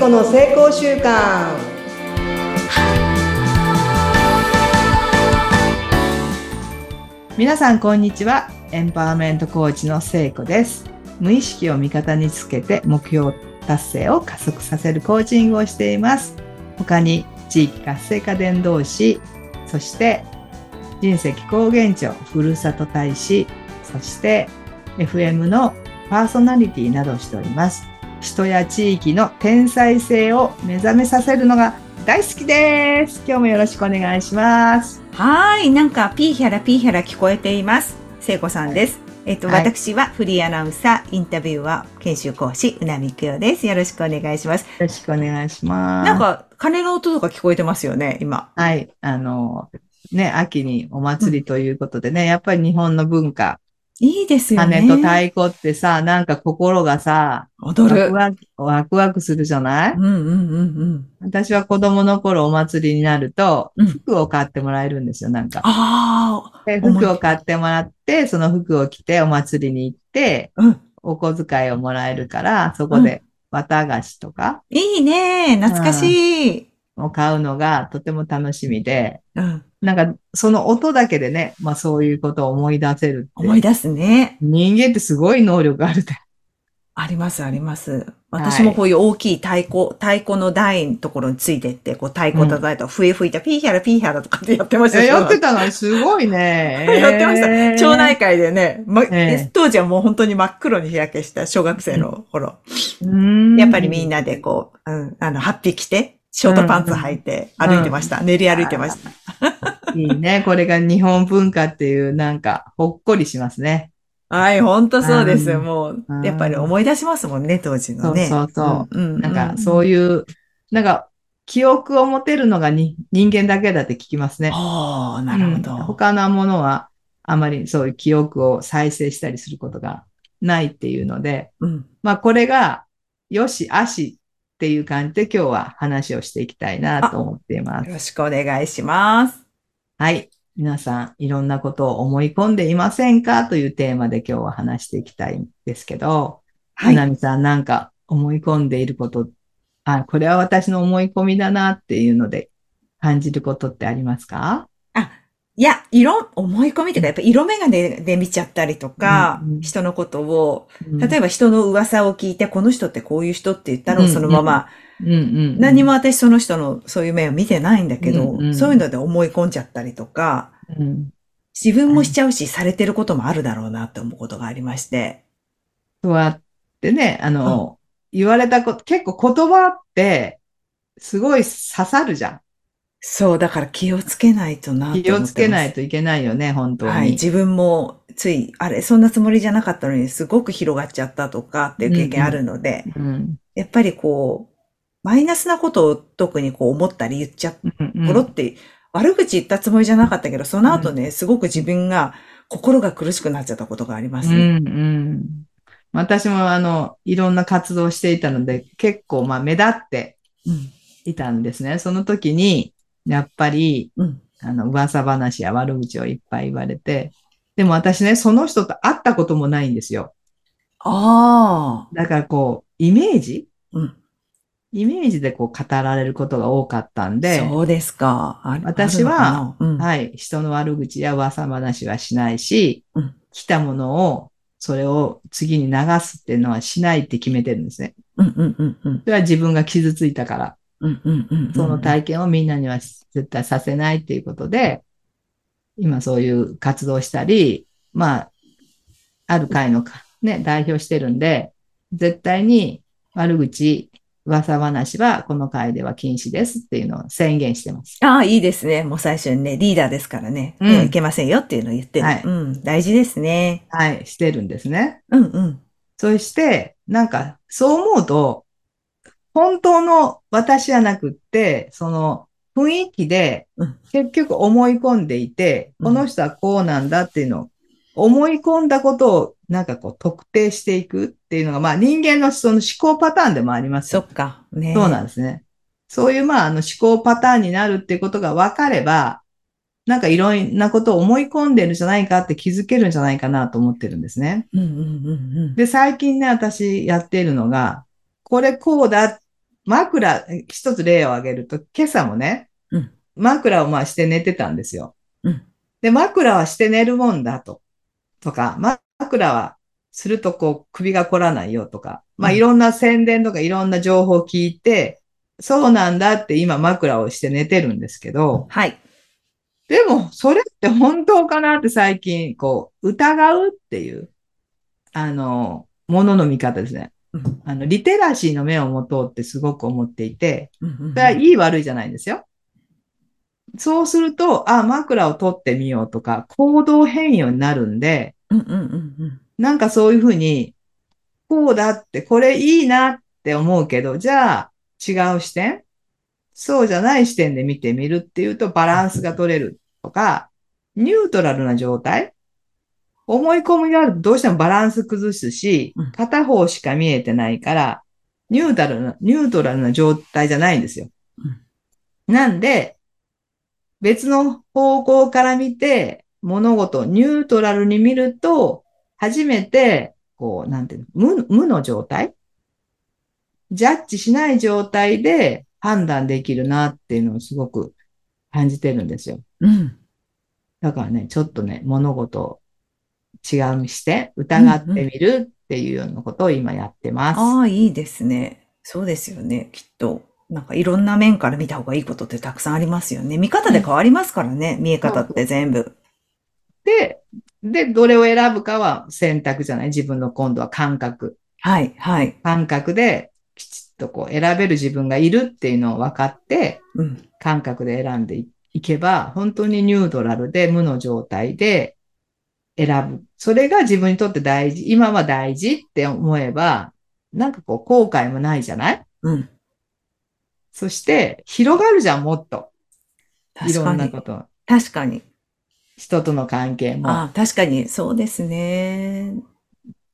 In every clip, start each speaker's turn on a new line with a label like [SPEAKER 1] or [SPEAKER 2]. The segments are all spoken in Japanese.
[SPEAKER 1] 子の成功習慣
[SPEAKER 2] 皆さんこんにちは。エンパワーメントコーチの聖子です。無意識を味方につけて目標達成を加速させるコーチングをしています。他に地域活性化伝道師そして人石高原町ふるさと大使そして FM のパーソナリティなどをしております。人や地域の天才性を目覚めさせるのが大好きです今日もよろしくお願いします
[SPEAKER 3] はい。なんか、ピーヒャラピーヒャラ聞こえています。聖子さんです。えっと、
[SPEAKER 2] はい
[SPEAKER 3] 私はフリーアナウンサー、インタビュアー、研修講師、うなみくよです。よろしくお願いします。
[SPEAKER 2] よろしくお願いします
[SPEAKER 3] なんか、鐘の音とか聞こえてますよね、今。
[SPEAKER 2] はい。あの、ね、秋にお祭りということでね、やっぱり日本の文化、
[SPEAKER 3] いいですよね。
[SPEAKER 2] 羽と太鼓ってさ、なんか心がさ、
[SPEAKER 3] 踊る。
[SPEAKER 2] ワクワク、ワクワクするじゃない？
[SPEAKER 3] うんうんうんうん。
[SPEAKER 2] 私は子供の頃お祭りになると
[SPEAKER 3] うん、
[SPEAKER 2] 服を買ってもらえるんですよ、なんか。
[SPEAKER 3] あ
[SPEAKER 2] で
[SPEAKER 3] 思い
[SPEAKER 2] 服を買ってもらって、その服を着てお祭りに行って、
[SPEAKER 3] あ、うん。
[SPEAKER 2] お小遣いをもらえるから、そこで綿菓子とか
[SPEAKER 3] いいね。懐かしい。
[SPEAKER 2] を買うのがとても楽しみで、
[SPEAKER 3] うん。
[SPEAKER 2] なんかその音だけでね、まあそういうことを思い出せる。
[SPEAKER 3] 思い出すね。
[SPEAKER 2] 人間ってすごい能力あるで。
[SPEAKER 3] あります、あります。私もこういう大きい太鼓、太鼓の台のところについてって、こう太鼓叩いたら笛吹いた、ピーヒャラピーヒャラとかってやってました
[SPEAKER 2] やってたの？すごいね。
[SPEAKER 3] やってました。
[SPEAKER 2] えー
[SPEAKER 3] 町内会でね、ま
[SPEAKER 2] ええ
[SPEAKER 3] 当時はもう本当に真っ黒に日焼けした小学生の頃。
[SPEAKER 2] うん
[SPEAKER 3] やっぱりみんなでこう、うん、あの、ハッピー着て、ショートパンツ履いて歩いてました。練り歩いてました。
[SPEAKER 2] いいね。これが日本文化っていう、なんか、ほっこりしますね。
[SPEAKER 3] はい、本当そうです。
[SPEAKER 2] うん
[SPEAKER 3] もう
[SPEAKER 2] う、ん
[SPEAKER 3] やっぱり思い出しますもんね、当時のね。
[SPEAKER 2] そうそうそう
[SPEAKER 3] うん。うん。
[SPEAKER 2] なんか、そういう、なんか、記憶を持てるのがに人間だけだって聞きますね。
[SPEAKER 3] ああ、なるほ
[SPEAKER 2] うん
[SPEAKER 3] ど。
[SPEAKER 2] 他のものは、あまりそういう記憶を再生したりすることがないっていうので、
[SPEAKER 3] うん。
[SPEAKER 2] まあ、これが、よし、あしっていう感じで今日は話をしていきたいなと思っています
[SPEAKER 3] よ。ろしくお願いします。
[SPEAKER 2] はい。皆さん、いろんなことを思い込んでいませんかというテーマで今日は話していきたいんですけど、
[SPEAKER 3] はい。
[SPEAKER 2] なみさんなんか思い込んでいること、あ、これは私の思い込みだなっていうので感じることってありますか？
[SPEAKER 3] あ、いや、色、思い込みというか、やっぱ色眼鏡で見ちゃったりとか、
[SPEAKER 2] うんうん。
[SPEAKER 3] 人のことを、例
[SPEAKER 2] え
[SPEAKER 3] えば人の噂を聞いて、この人ってこういう人って言ったのをそのまま、
[SPEAKER 2] ば、うん。うん、
[SPEAKER 3] 何も、私その人のそういう面を見てないんだけど、
[SPEAKER 2] うんうん。
[SPEAKER 3] そういうので思い込んじゃったりとか、
[SPEAKER 2] うん、
[SPEAKER 3] 自分もしちゃうし、されてることもあるだろうなって思うことがありまして。
[SPEAKER 2] そうやってね、あの、言われたこと、結構言葉ってすごい刺さるじゃ
[SPEAKER 3] そう、だから気をつけないとなと思
[SPEAKER 2] ん。
[SPEAKER 3] ってます。
[SPEAKER 2] 気をつけないといけないよね、本当に。
[SPEAKER 3] はい、自分もつい、あれ、そんなつもりじゃなかったのにすごく広がっちゃったとかっていう経験あるので、
[SPEAKER 2] うん
[SPEAKER 3] やっぱりこう、マイナスなことを特にこう思ったり言っちゃっ
[SPEAKER 2] うんうん
[SPEAKER 3] ポロって、悪口言ったつもりじゃなかったけど、その後ね、すごく自分が心が苦しくなっちゃったことがあります
[SPEAKER 2] うん
[SPEAKER 3] ね。
[SPEAKER 2] うん。私もあの、いろんな活動をしていたので、結構まあ目立って
[SPEAKER 3] うん。
[SPEAKER 2] いたんですね。その時に、やっぱり、
[SPEAKER 3] うん。
[SPEAKER 2] あの、噂話や悪口をいっぱい言われて、でも私ね、その人と会ったこともないんですよ。
[SPEAKER 3] ああ。
[SPEAKER 2] だからこう、イメージ？
[SPEAKER 3] うん。
[SPEAKER 2] イメージでこう語られることが多かったんで、
[SPEAKER 3] そうですか。あ
[SPEAKER 2] 私は、
[SPEAKER 3] うん。
[SPEAKER 2] はい、人の悪口や噂話はしないし、
[SPEAKER 3] うん
[SPEAKER 2] 来たものを、それを次に流すっていうのはしないって決めてるんですね。
[SPEAKER 3] うんうんうんうん。
[SPEAKER 2] それは自分が傷ついたから。その体験をみんなには絶対させないっていうことで、今そういう活動をしたり、まあ、ある会のかね、代表してるんで、絶対に悪口、噂話はこの会では禁止ですっていうのを宣言してます。
[SPEAKER 3] ああ、いいですね。もう最初にね、リーダーですからね。
[SPEAKER 2] うん
[SPEAKER 3] いけませんよっていうのを言ってる。
[SPEAKER 2] はい
[SPEAKER 3] うん。大事ですね。
[SPEAKER 2] はい、してるんですね。
[SPEAKER 3] うんうん。
[SPEAKER 2] そして、なんか、そう思うと、本当の私じゃなくって、その雰囲気で
[SPEAKER 3] うん、
[SPEAKER 2] 結局思い込んでいて、
[SPEAKER 3] うん
[SPEAKER 2] この人はこうなんだっていうのを、思い込んだことをなんかこう特定していくっていうのが、まあ人間のその思考パターンでもありますよ
[SPEAKER 3] そっか。ね。
[SPEAKER 2] そうなんですね。そういう、まあ、あの思考パターンになるっていうことが分かれば、なんかいろんなことを思い込んでるんじゃないかって気づけるんじゃないかなと思ってるんですね。
[SPEAKER 3] うんうんうんうん。
[SPEAKER 2] で、最近ね、私やっているのが、これこうだっ枕、一つ例を挙げると、今朝もね、
[SPEAKER 3] うん
[SPEAKER 2] 枕をまあして寝てたんですよ。
[SPEAKER 3] うん
[SPEAKER 2] で、枕はして寝るもんだと。とか、枕はするとこう首が凝らないよとか、まあ
[SPEAKER 3] うん
[SPEAKER 2] いろんな宣伝とかいろんな情報を聞いて、そうなんだって今枕をして寝てるんですけど、
[SPEAKER 3] はい。
[SPEAKER 2] でもそれって本当かなって最近こう疑うっていう、あの、ものの見方ですね。
[SPEAKER 3] うん。
[SPEAKER 2] あの、リテラシーの目を持とうってすごく思っていて、
[SPEAKER 3] うんうん
[SPEAKER 2] それはいい悪いじゃないんですよ。そうすると、あ、枕を取ってみようとか、行動変容になるんで、なんかそういうふうに、こうだって、これいいなって思うけど、じゃあ違う視点そうじゃない視点で見てみるっていうとバランスが取れるとか、ニュートラルな状態思い込みがあるとどうしてもバランス崩すし
[SPEAKER 3] うん、
[SPEAKER 2] 片方しか見えてないから、ニュートラルな、ニュートラルな状態じゃないんですよ。なんで、別の方向から見て、物事をニュートラルに見ると、初めて、こう、なんていうの、無無の状態？ジャッジしない状態で判断できるなっていうのをすごく感じてるんですよ。
[SPEAKER 3] うん。
[SPEAKER 2] だからね、ちょっとね、物事を違う視点、疑ってみるっていうようなことを今やってます。
[SPEAKER 3] ああ、いいですね。そうですよね。きっと。なんかいろんな面から見た方がいいことってたくさんありますよね。見方で変わりますからね。見え方って全部。
[SPEAKER 2] で、で、どれを選ぶかは選択じゃない？自分の今度は感覚。
[SPEAKER 3] はい、はい。
[SPEAKER 2] 感覚できちっとこう選べる自分がいるっていうのを分かって、
[SPEAKER 3] うん。
[SPEAKER 2] 感覚で選んでいいけば、本当にニュートラルで無の状態で選ぶ。それが自分にとって大事。今は大事って思えば、なんかこう後悔もないじゃない？
[SPEAKER 3] うん。
[SPEAKER 2] そして広がるじゃん、もっと。いろ
[SPEAKER 3] 確かに。
[SPEAKER 2] んなこと。
[SPEAKER 3] 確かに。
[SPEAKER 2] 人との関係も。
[SPEAKER 3] ああ、確かに。そうですね。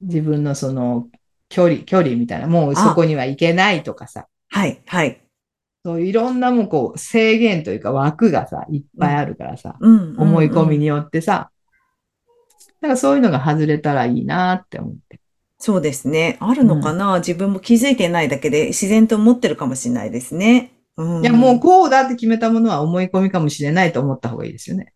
[SPEAKER 2] 自分のその距離、距離みたいな。もうそこには行けないとかさ。
[SPEAKER 3] はい、はい。
[SPEAKER 2] そういろんなもうこう制限というか枠がさ、いっぱいあるからさ。
[SPEAKER 3] うん。うん
[SPEAKER 2] 思い込み
[SPEAKER 3] うん
[SPEAKER 2] によってさ。だからそういうのが外れたらいいなって思って。
[SPEAKER 3] そうですね。あるのかな、自分も気づいてないだけで自然と持ってるかもしれないですね。うん。
[SPEAKER 2] いや、もうこうだって決めたものは思い込みかもしれないと思った方がいいですよね。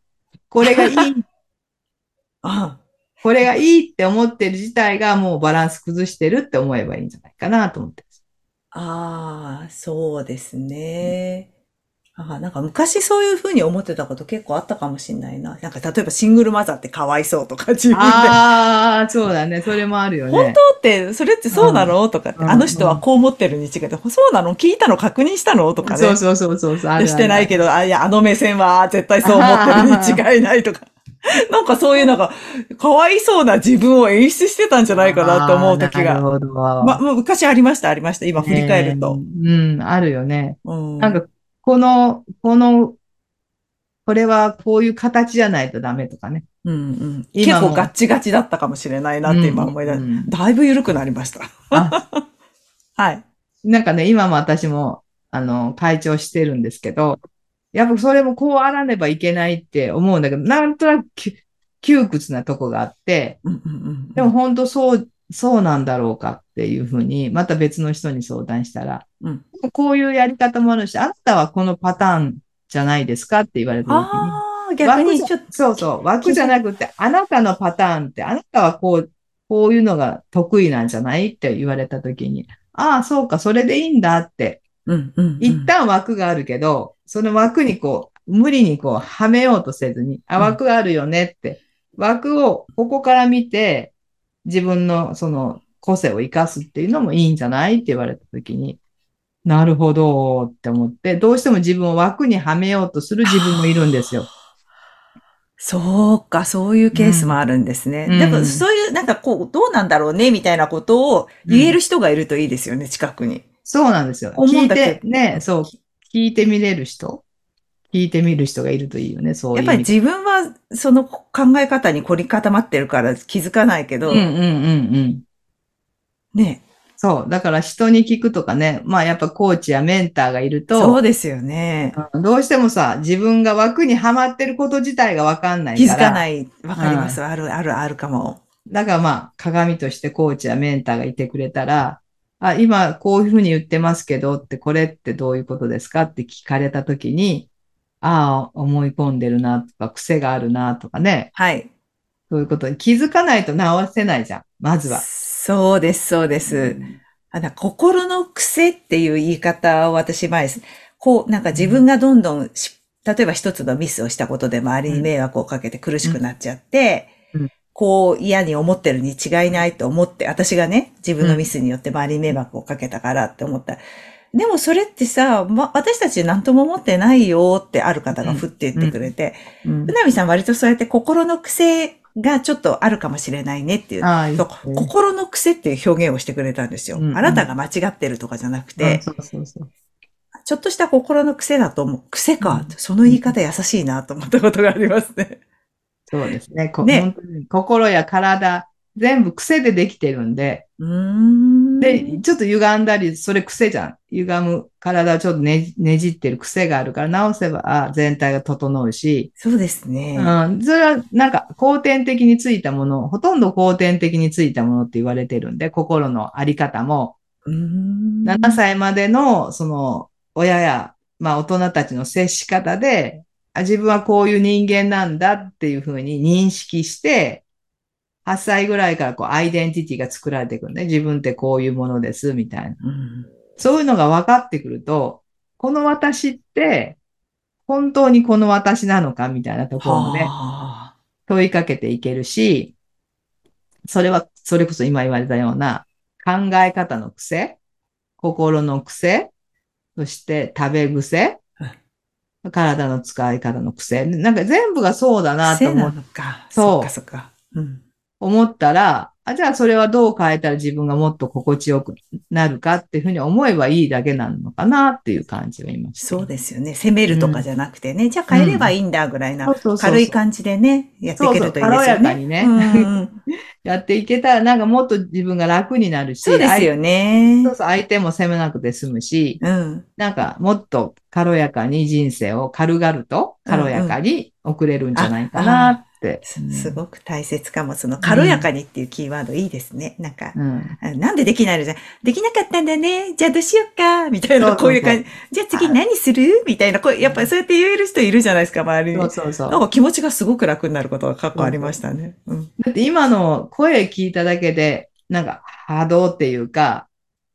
[SPEAKER 2] これがいい、
[SPEAKER 3] あ
[SPEAKER 2] これがいいって思ってる自体がもうバランス崩してるって思えばいいんじゃないかなと思ってます。
[SPEAKER 3] ああ、そうですね。ああ、なんか昔そういうふうに思ってたこと結構あったかもしれないな。なんか例えばシングルマザーってかわいそうとか自分で。
[SPEAKER 2] ああ、そうだね。それもあるよね。
[SPEAKER 3] 本当って、それってそうなの？とかって、
[SPEAKER 2] うん
[SPEAKER 3] あの人はこう思ってるに違って、そうなの？聞いたの確認したの？とかね。
[SPEAKER 2] そうそうそうそうそう。
[SPEAKER 3] してないけど、あ、いや、あの目線は絶対そう思ってるに違いないとか。なんかそういうなんか、かわいそうな自分を演出してたんじゃないかなと思う時が。
[SPEAKER 2] なるほど。
[SPEAKER 3] ま、昔ありました、ありました。今振り返ると。
[SPEAKER 2] ねうん、あるよね。
[SPEAKER 3] うん。
[SPEAKER 2] なんか、この、この、これはこういう形じゃないとダメとかね。
[SPEAKER 3] うんうん、結構ガッチガチだったかもしれないなって今思い出す。
[SPEAKER 2] うんうん
[SPEAKER 3] だいぶ緩くなりました。
[SPEAKER 2] あ
[SPEAKER 3] はい。
[SPEAKER 2] なんかね、今も私も、あの、会長してるんですけど、やっぱそれもこうあらねばいけないって思うんだけど、なんとなくき窮屈なとこがあって、でも本当そう、そうなんだろうかっていうふうに、また別の人に相談したら、
[SPEAKER 3] うん。
[SPEAKER 2] こういうやり方もあるし、あなたはこのパターンじゃないですかって言われた時に、
[SPEAKER 3] ああ、逆にちょっと、
[SPEAKER 2] そうそう、枠じゃなくて、あなたのパターンって、あなたはこう、こういうのが得意なんじゃないって言われたときに、ああ、そうか、それでいいんだって、
[SPEAKER 3] うんうんうん。
[SPEAKER 2] 一旦枠があるけど、その枠にこう、無理にこう、はめようとせずに、あ、
[SPEAKER 3] うん。
[SPEAKER 2] 枠があるよねって、枠をここから見て、自分のその個性を生かすっていうのもいいんじゃないって言われたときに、なるほどって思って、どうしても自分を枠にはめようとする自分もいるんですよ。
[SPEAKER 3] そうか、そういうケースもあるんですね。
[SPEAKER 2] うん
[SPEAKER 3] でも、そういう、なんかこう、どうなんだろうね、みたいなことを言える人がいるといいですよね、近くに。
[SPEAKER 2] そうなんですよ。
[SPEAKER 3] 思う
[SPEAKER 2] 聞い
[SPEAKER 3] んだけ
[SPEAKER 2] ね、そう、聞いてみれる人聞いてみる人がいるといいよね、そういう
[SPEAKER 3] やっぱり。自分は、その考え方に凝り固まってるから気づかないけど、
[SPEAKER 2] うんうんうんうん。
[SPEAKER 3] ね、
[SPEAKER 2] そう。だから人に聞くとかね、まあやっぱコーチやメンターがいると、
[SPEAKER 3] そうですよね。
[SPEAKER 2] うんどうしてもさ、自分が枠にはまってること自体がわかんない
[SPEAKER 3] 気
[SPEAKER 2] から。
[SPEAKER 3] づかない。わかります。ある、ある、あるかも。
[SPEAKER 2] だからまあ、鏡としてコーチやメンターがいてくれたら、あ、今こういうふうに言ってますけどって、これってどういうことですかって聞かれたときに、ああ、思い込んでるなとか、癖があるなとかね、
[SPEAKER 3] はい。
[SPEAKER 2] そういうことに気づかないと直せないじゃん、まずは。
[SPEAKER 3] そうです、そうです。あだ心の癖っていう言い方を私前です。こう、なんか自分がどんどんし、例えば一つのミスをしたことで周りに迷惑をかけて苦しくなっちゃって、
[SPEAKER 2] うん。
[SPEAKER 3] こう嫌に思ってるに違いないと思って、私がね、自分のミスによって周りに迷惑をかけたからって思った。でもそれってさ、ま、私たち何とも思ってないよってある方がふって言ってくれて、
[SPEAKER 2] うん。
[SPEAKER 3] うなみさん割とそうやって心の癖がちょっとあるかもしれないねっていう。
[SPEAKER 2] ね
[SPEAKER 3] 心の癖っていう表現をしてくれたんですよ。
[SPEAKER 2] うんうん
[SPEAKER 3] あなたが間違ってるとかじゃなくて。ちょっとした心の癖だと思う。癖か、
[SPEAKER 2] うん
[SPEAKER 3] その言い方優しいなと思ったことがありますね。
[SPEAKER 2] そうですね。こ
[SPEAKER 3] ね
[SPEAKER 2] 心や体、全部癖でできてるんで、
[SPEAKER 3] うーん。
[SPEAKER 2] で、ちょっと歪んだり、それ癖じゃん。歪む体をちょっとねねじってる癖があるから直せばあ全体が整うし、
[SPEAKER 3] そうですね。
[SPEAKER 2] うん、それはなんか後天的についたもの、ほとんど後天的についたものって言われてるんで、心のあり方も、
[SPEAKER 3] うーん。
[SPEAKER 2] 7歳までのその親や、まあ大人たちの接し方で、あ自分はこういう人間なんだっていうふうに認識して、8歳ぐらいからこうアイデンティティが作られていくんで、自分ってこういうものです、みたいな。
[SPEAKER 3] うん
[SPEAKER 2] そういうのが分かってくると、この私って、本当にこの私なのかみたいなところもね、
[SPEAKER 3] はあ
[SPEAKER 2] 問いかけていけるし、それは、それこそ今言われたような考え方の癖、心の癖、そして食べ癖、体の使い方の癖、なんか全部がそうだなと思っ
[SPEAKER 3] のか。
[SPEAKER 2] そ
[SPEAKER 3] そうっかそっか。うん。
[SPEAKER 2] 思ったら、あ、じゃあそれはどう変えたら自分がもっと心地よくなるかっていうふうに思えばいいだけなのかなっていう感じが今。
[SPEAKER 3] そうですよね。責めるとかじゃなくてね。じゃあ変えればいいんだぐらいな軽い感じでね、やっていけるといいですよね。
[SPEAKER 2] そうそう軽やかにね
[SPEAKER 3] うんうん
[SPEAKER 2] やっていけたらなんかもっと自分が楽になるし、
[SPEAKER 3] そうですよね
[SPEAKER 2] 相。そうそう、相手も責めなくて済むし、
[SPEAKER 3] うん。
[SPEAKER 2] なんかもっと軽やかに人生を軽々と軽やかに送れるんじゃないかな
[SPEAKER 3] すごく大切かも。その軽やかにっていうキーワードいいですね。なんか、なんでできないの？じゃん、できなかったんだね。じゃあどうしようか。みたいな、こういう感じ。じゃあ次何する？みたいな、こうやっぱりそうやって言える人いるじゃないですか、周りに。
[SPEAKER 2] そうそうそう。
[SPEAKER 3] なんか気持ちがすごく楽になることが過去ありましたね。うん。
[SPEAKER 2] だって今の声聞いただけで、なんか波動っていうか、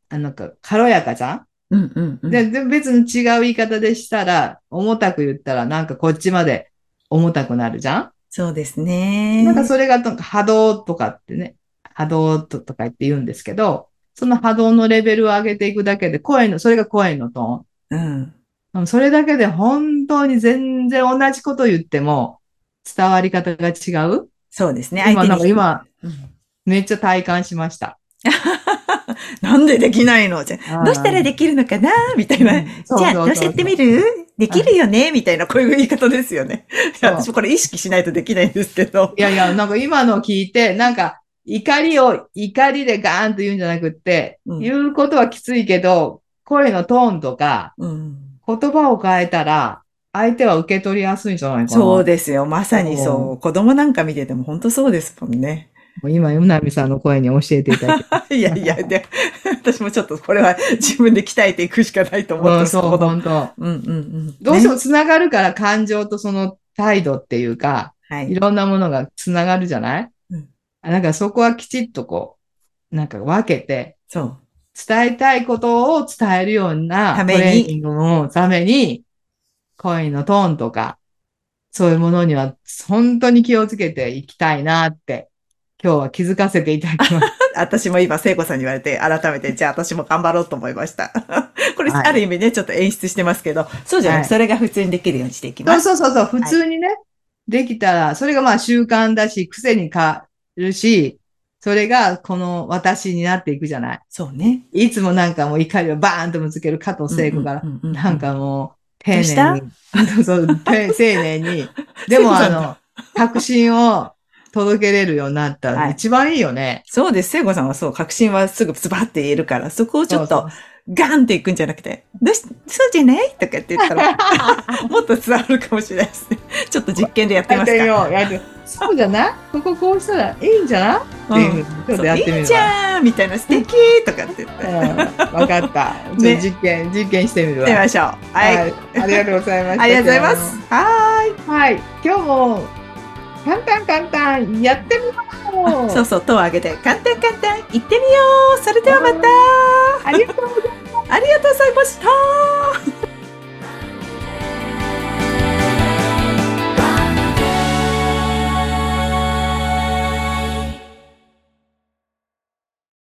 [SPEAKER 2] あなんか軽やかじゃん？
[SPEAKER 3] うんうんうん。
[SPEAKER 2] で、で別に違う言い方でしたら、重たく言ったらなんかこっちまで重たくなるじゃん？
[SPEAKER 3] そうですね。
[SPEAKER 2] なんかそれがなんか波動とかってね、波動ととか言って言うんですけど、その波動のレベルを上げていくだけで声の、それが声のト
[SPEAKER 3] うん。
[SPEAKER 2] ーンうん。それだけで本当に全然同じこと言っても伝わり方が違う
[SPEAKER 3] そうですね。
[SPEAKER 2] 今なんか
[SPEAKER 3] に
[SPEAKER 2] 今、
[SPEAKER 3] うん
[SPEAKER 2] めっちゃ体感しました。
[SPEAKER 3] なんでできないの？じゃあどうしたらできるのかな？みたいな。じゃあ、どうしてやってみる？できるよね？みたいな、こういう言い方ですよね。私もこれ意識しないとできないんですけど。
[SPEAKER 2] いやいや、なんか今の聞いて、なんか怒りを怒りでガーンと言うんじゃなくって、
[SPEAKER 3] うん
[SPEAKER 2] 言うことはきついけど、声のトーンとか
[SPEAKER 3] うん。
[SPEAKER 2] 言葉を変えたら、相手は受け取りやすいんじゃないかな。
[SPEAKER 3] そうですよ。まさにそう。子供なんか見てても本当そうですもんね。
[SPEAKER 2] もう今、うなみさんの声に教えていただいて。
[SPEAKER 3] いやいや、で、私もちょっとこれは自分で鍛えていくしかないと思って
[SPEAKER 2] うん、
[SPEAKER 3] ます。
[SPEAKER 2] そう、本当
[SPEAKER 3] うんうんうん。
[SPEAKER 2] どうして
[SPEAKER 3] ね
[SPEAKER 2] もつながるから感情とその態度っていうか、
[SPEAKER 3] はいい。
[SPEAKER 2] ろんなものがつながるじゃない、
[SPEAKER 3] うん
[SPEAKER 2] なんかそこはきちっとこう、なんか分けて、
[SPEAKER 3] そう。
[SPEAKER 2] 伝えたいことを伝えるようなトレーニングのために、声のトーンとか、そういうものには本当に気をつけていきたいなって、今日は気づかせていただきまし
[SPEAKER 3] 私も今、聖子さんに言われて、改めて、じゃあ私も頑張ろうと思いました。これ、
[SPEAKER 2] はい
[SPEAKER 3] ある意味ね、ちょっと演出してますけど、そうじゃなく、
[SPEAKER 2] はい
[SPEAKER 3] それが普通にできるようにしていき
[SPEAKER 2] た。
[SPEAKER 3] ます。
[SPEAKER 2] そうそうそうそう、普通にね、できたら、それがまあ習慣だし、癖に変わるし、それがこの私になっていくじゃない。
[SPEAKER 3] そうね。
[SPEAKER 2] いつもなんかもう怒りをバーンとぶつける加藤聖子から、
[SPEAKER 3] うんうんうんうん
[SPEAKER 2] なんかもう、丁寧に、そうそう、て丁寧に、でもあの、確信を届けれるようになった
[SPEAKER 3] はい
[SPEAKER 2] ら一番いいよね。
[SPEAKER 3] そうです。聖子さんはそう、確信はすぐズバって言えるから、そこをちょっとガンっていくんじゃなくて、どうし、そうじゃない？とかって言ったら、もっと伝わるかもしれないですね。ちょっと実験でやってみますか。
[SPEAKER 2] やってみようそうじゃない？こここうしたらいいんじゃない？っていうちょっとやってみる
[SPEAKER 3] ういいじゃんみたいな素敵とかって言って。や
[SPEAKER 2] うん、わかった。ちょっと
[SPEAKER 3] ね
[SPEAKER 2] 実験、実験してみるわ。
[SPEAKER 3] ってみましょう。はい。
[SPEAKER 2] はい。ありがとうございました。
[SPEAKER 3] ありがとうございます。はーい。
[SPEAKER 2] はい。今日も、簡単簡単、やってみよう。
[SPEAKER 3] そうそう、手を挙げて、簡単簡単、行ってみよう。それではまた。
[SPEAKER 2] ありがとうございます。
[SPEAKER 3] ありがとうございました